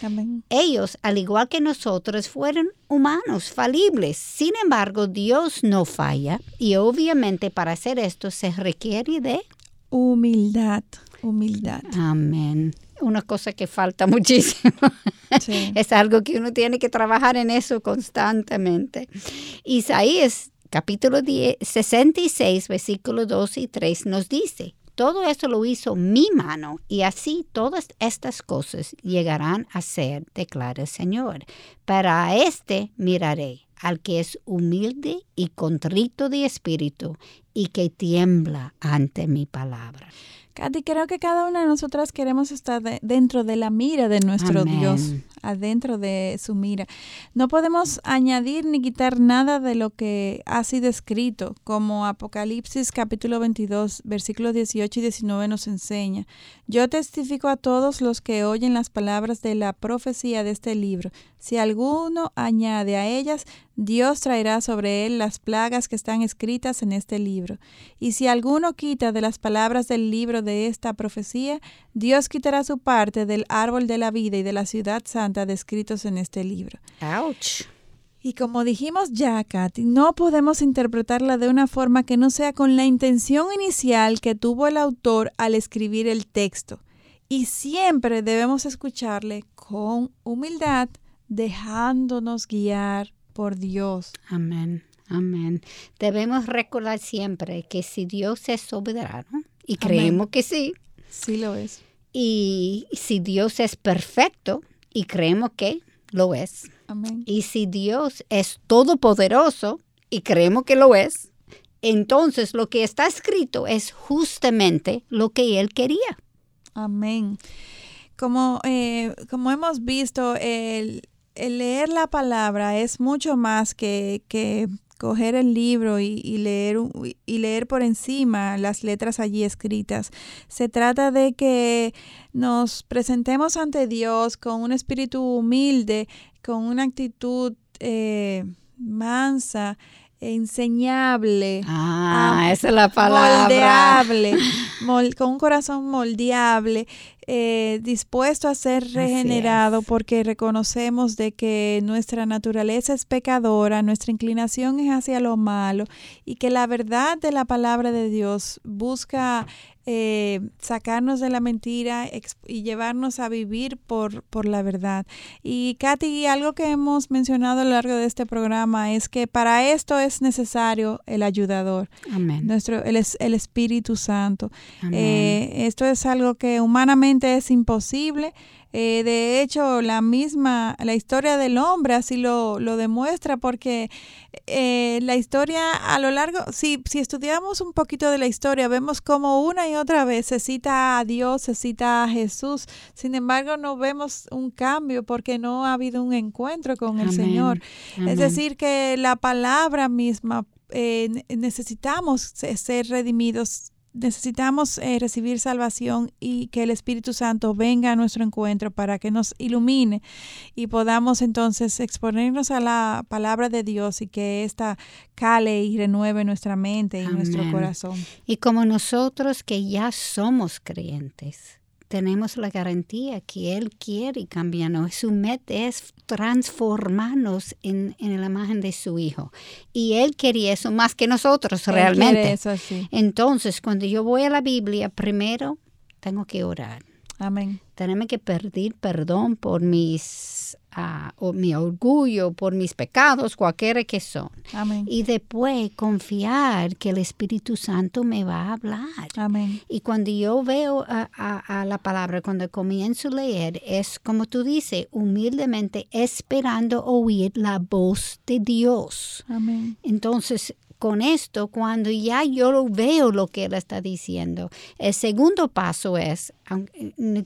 Ellos, al igual que nosotros, fueron humanos, falibles. Sin embargo, Dios no falla y obviamente para hacer esto se requiere de humildad, humildad. Amén. Una cosa que falta muchísimo. es algo que uno tiene que trabajar en eso constantemente. Isaías capítulo 10, 66, versículos 2 y 3 nos dice, todo eso lo hizo mi mano y así todas estas cosas llegarán a ser, declara el Señor. Para este miraré, al que es humilde y contrito de espíritu y que tiembla ante mi palabra. Katy, creo que cada una de nosotras queremos estar dentro de la mira de nuestro Dios, adentro de su mira. No podemos añadir ni quitar nada de lo que ha sido escrito, como Apocalipsis capítulo 22, versículos 18 y 19 nos enseña. Yo testifico a todos los que oyen las palabras de la profecía de este libro. Si alguno añade a ellas, Dios traerá sobre él las plagas que están escritas en este libro. Y si alguno quita de las palabras del libro de esta profecía, Dios quitará su parte del árbol de la vida y de la ciudad santa descritos en este libro. ¡Auch! Y como dijimos ya, Katy, no podemos interpretarla de una forma que no sea con la intención inicial que tuvo el autor al escribir el texto. Y siempre debemos escucharle con humildad, dejándonos guiar por Dios. Amén, amén. Debemos recordar siempre que si Dios es soberano, y creemos que sí. Sí lo es. Y si Dios es perfecto, y creemos que lo es. Amén. Y si Dios es todopoderoso, y creemos que lo es, entonces lo que está escrito es justamente lo que Él quería. Amén. Como, eh, como hemos visto, el, el leer la palabra es mucho más que, coger el libro y, leer, y leer por encima las letras allí escritas. Se trata de que nos presentemos ante Dios con un espíritu humilde, con una actitud eh, mansa, enseñable. Ah, esa es la palabra. Moldeable, con un corazón moldeable, eh, dispuesto a ser regenerado porque reconocemos de que nuestra naturaleza es pecadora, nuestra inclinación es hacia lo malo y que la verdad de la palabra de Dios busca eh, sacarnos de la mentira y llevarnos a vivir por, por la verdad. Y Katy, algo que hemos mencionado a lo largo de este programa es que para esto es necesario el ayudador, Amén. Nuestro, el, el Espíritu Santo. Eh, esto es algo que humanamente es imposible. Eh, de hecho, la misma, la historia del hombre así lo, lo demuestra porque eh, la historia a lo largo, si, si estudiamos un poquito de la historia, vemos como una y otra vez se cita a Dios, se cita a Jesús. Sin embargo, no vemos un cambio porque no ha habido un encuentro con el Señor. Es decir, que la palabra misma eh, necesitamos ser redimidos necesitamos eh, recibir salvación y que el Espíritu Santo venga a nuestro encuentro para que nos ilumine y podamos entonces exponernos a la palabra de Dios y que ésta cale y renueve nuestra mente y nuestro corazón. Y como nosotros que ya somos creyentes, tenemos la garantía que Él quiere cambiarnos. Su meta es transformarnos en, la imagen de su Hijo. Y Él quería eso más que nosotros realmente. Eso, Entonces, cuando yo voy a la Biblia, primero tengo que orar. Amén. Tenemos que pedir perdón por mis o mi orgullo, por mis pecados, cualquiera que son. Amén. Y después confiar que el Espíritu Santo me va a hablar. Amén. Y cuando yo veo a, a, la palabra, cuando comienzo a leer, es como tú dices, humildemente esperando oír la voz de Dios. Amén. Entonces, con esto, cuando ya yo veo lo que él está diciendo, el segundo paso es,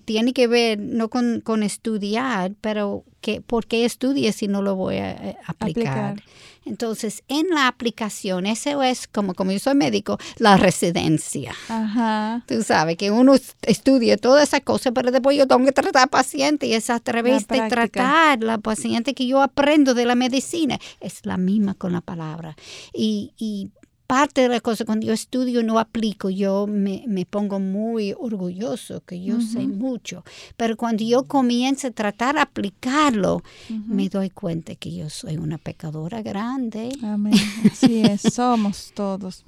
tiene que ver no con, con estudiar, pero que, ¿por qué estudie si no lo voy a, eh, aplicar? Entonces, en la aplicación, eso es como, como yo soy médico, la residencia. Ajá. Tú sabes que uno estudia toda esa cosa, pero después yo tengo que tratar paciente y es a través de tratar la paciente que yo aprendo de la medicina. Es la misma con la palabra. Y, y parte de la cosa, cuando yo estudio no aplico, yo me, pongo muy orgulloso que yo sé mucho, pero cuando yo comienzo a tratar de aplicarlo, me doy cuenta que yo soy una pecadora grande. Amén. Así es, somos todos.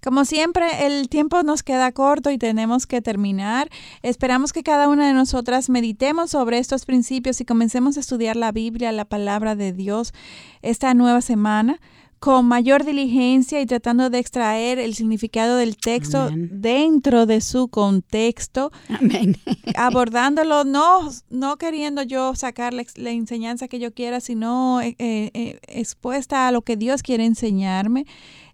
Como siempre, el tiempo nos queda corto y tenemos que terminar. Esperamos que cada una de nosotras meditemos sobre estos principios y comencemos a estudiar la Biblia, la palabra de Dios, esta nueva semana con mayor diligencia y tratando de extraer el significado del texto dentro de su contexto, Amén. abordándolo no, no queriendo yo sacar la, enseñanza que yo quiera, sino eh, eh, expuesta a lo que Dios quiere enseñarme.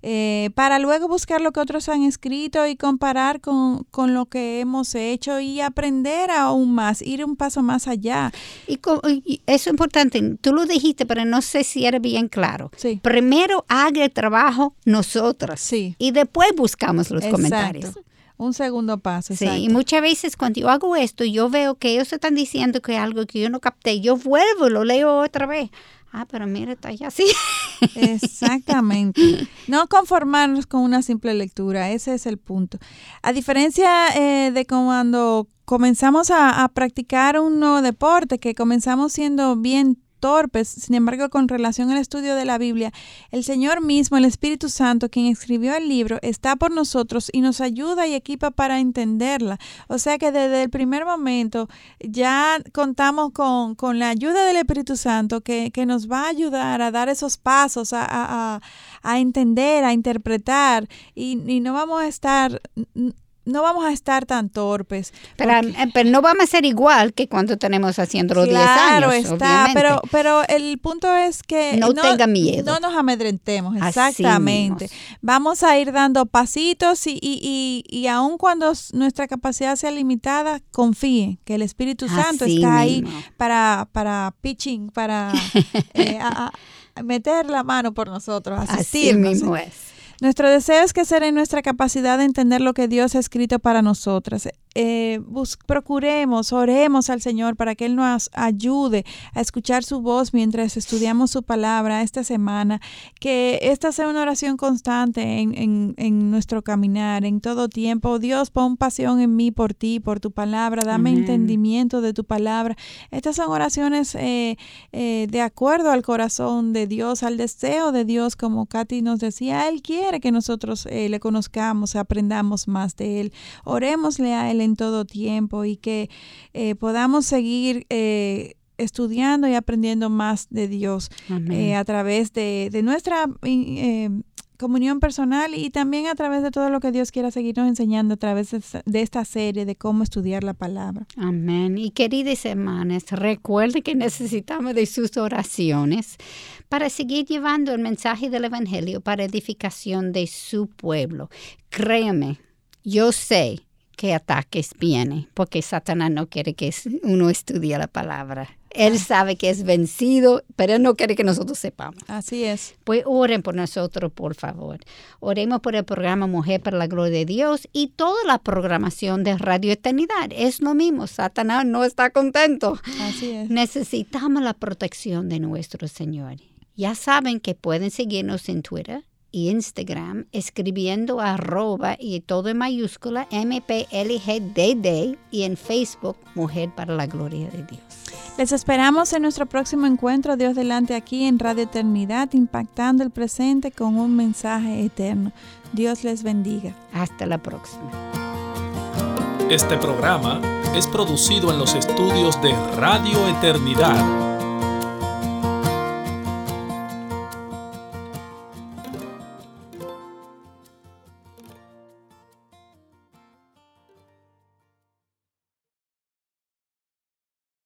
Eh, para luego buscar lo que otros han escrito y comparar con, lo que hemos hecho y aprender aún más, ir un paso más allá. Y, eso es importante, tú lo dijiste, pero no sé si era bien claro. Sí. Primero haga el trabajo nosotros sí. y después buscamos los comentarios. Un segundo paso. Sí, y muchas veces cuando yo hago esto, yo veo que ellos están diciendo que algo que yo no capté, yo vuelvo y lo leo otra vez. Ah, pero mira, está así. Exactamente. No conformarnos con una simple lectura, ese es el punto. A diferencia eh, de cuando comenzamos a, a, practicar un nuevo deporte, que comenzamos siendo bien torpes. Sin embargo, con relación al estudio de la Biblia, el Señor mismo, el Espíritu Santo, quien escribió el libro, está por nosotros y nos ayuda y equipa para entenderla. O sea que desde el primer momento ya contamos con, la ayuda del Espíritu Santo que, nos va a ayudar a dar esos pasos, a, entender, a interpretar y, y no vamos a estar no vamos a estar tan torpes. Pero, eh, pero, no vamos a ser igual que cuando tenemos haciéndolo 10 años. Claro está, pero, pero el punto es que no, tenga miedo. No nos amedrentemos, exactamente. Vamos a ir dando pasitos y, y, y, aun cuando nuestra capacidad sea limitada, confíe que el Espíritu Santo está ahí para, para pitching, para... Eh, meter la mano por nosotros. Así mismo es. Nuestro deseo es sea en nuestra capacidad de entender lo que Dios ha escrito para nosotras. Eh, procuremos, oremos al Señor para que Él nos ayude a escuchar su voz mientras estudiamos su palabra esta semana, que esta sea una oración constante en, nuestro caminar, en todo tiempo. Dios, pon pasión en mí por ti, por tu palabra, dame entendimiento de tu palabra. Estas son oraciones eh, eh, de acuerdo al corazón de Dios, al deseo de Dios, como Katy nos decía, Él quiere que nosotros le conozcamos, aprendamos más de Él. Orémosle a Él en todo tiempo y que eh, podamos seguir eh, estudiando y aprendiendo más de Dios eh, a través de, nuestra comunión personal y también a través de todo lo que Dios quiera seguirnos enseñando a través de esta, serie de cómo estudiar la palabra. Amén. Y queridas hermanas, recuerden que necesitamos de sus oraciones para seguir llevando el mensaje del Evangelio para edificación de su pueblo. Créeme, yo sé qué ataques vienen, porque Satanás no quiere que uno estudie la palabra. Él ah. sabe que es vencido, pero él no quiere que nosotros sepamos. Así es. Pues oren por nosotros, por favor. Oremos por el programa Mujer para la Gloria de Dios y toda la programación de Radio Eternidad. Es lo mismo. Satanás no está contento. Así es. Necesitamos la protección de nuestro Señor. Ya saben que pueden seguirnos en Twitter, Instagram escribiendo arroba y todo en mayúscula MPLGDD y en Facebook Mujer para la Gloria de Dios. Les esperamos en nuestro próximo encuentro, Dios delante aquí en Radio Eternidad, impactando el presente con un mensaje eterno. Dios les bendiga. Hasta la próxima. Este programa es producido en los estudios de Radio Eternidad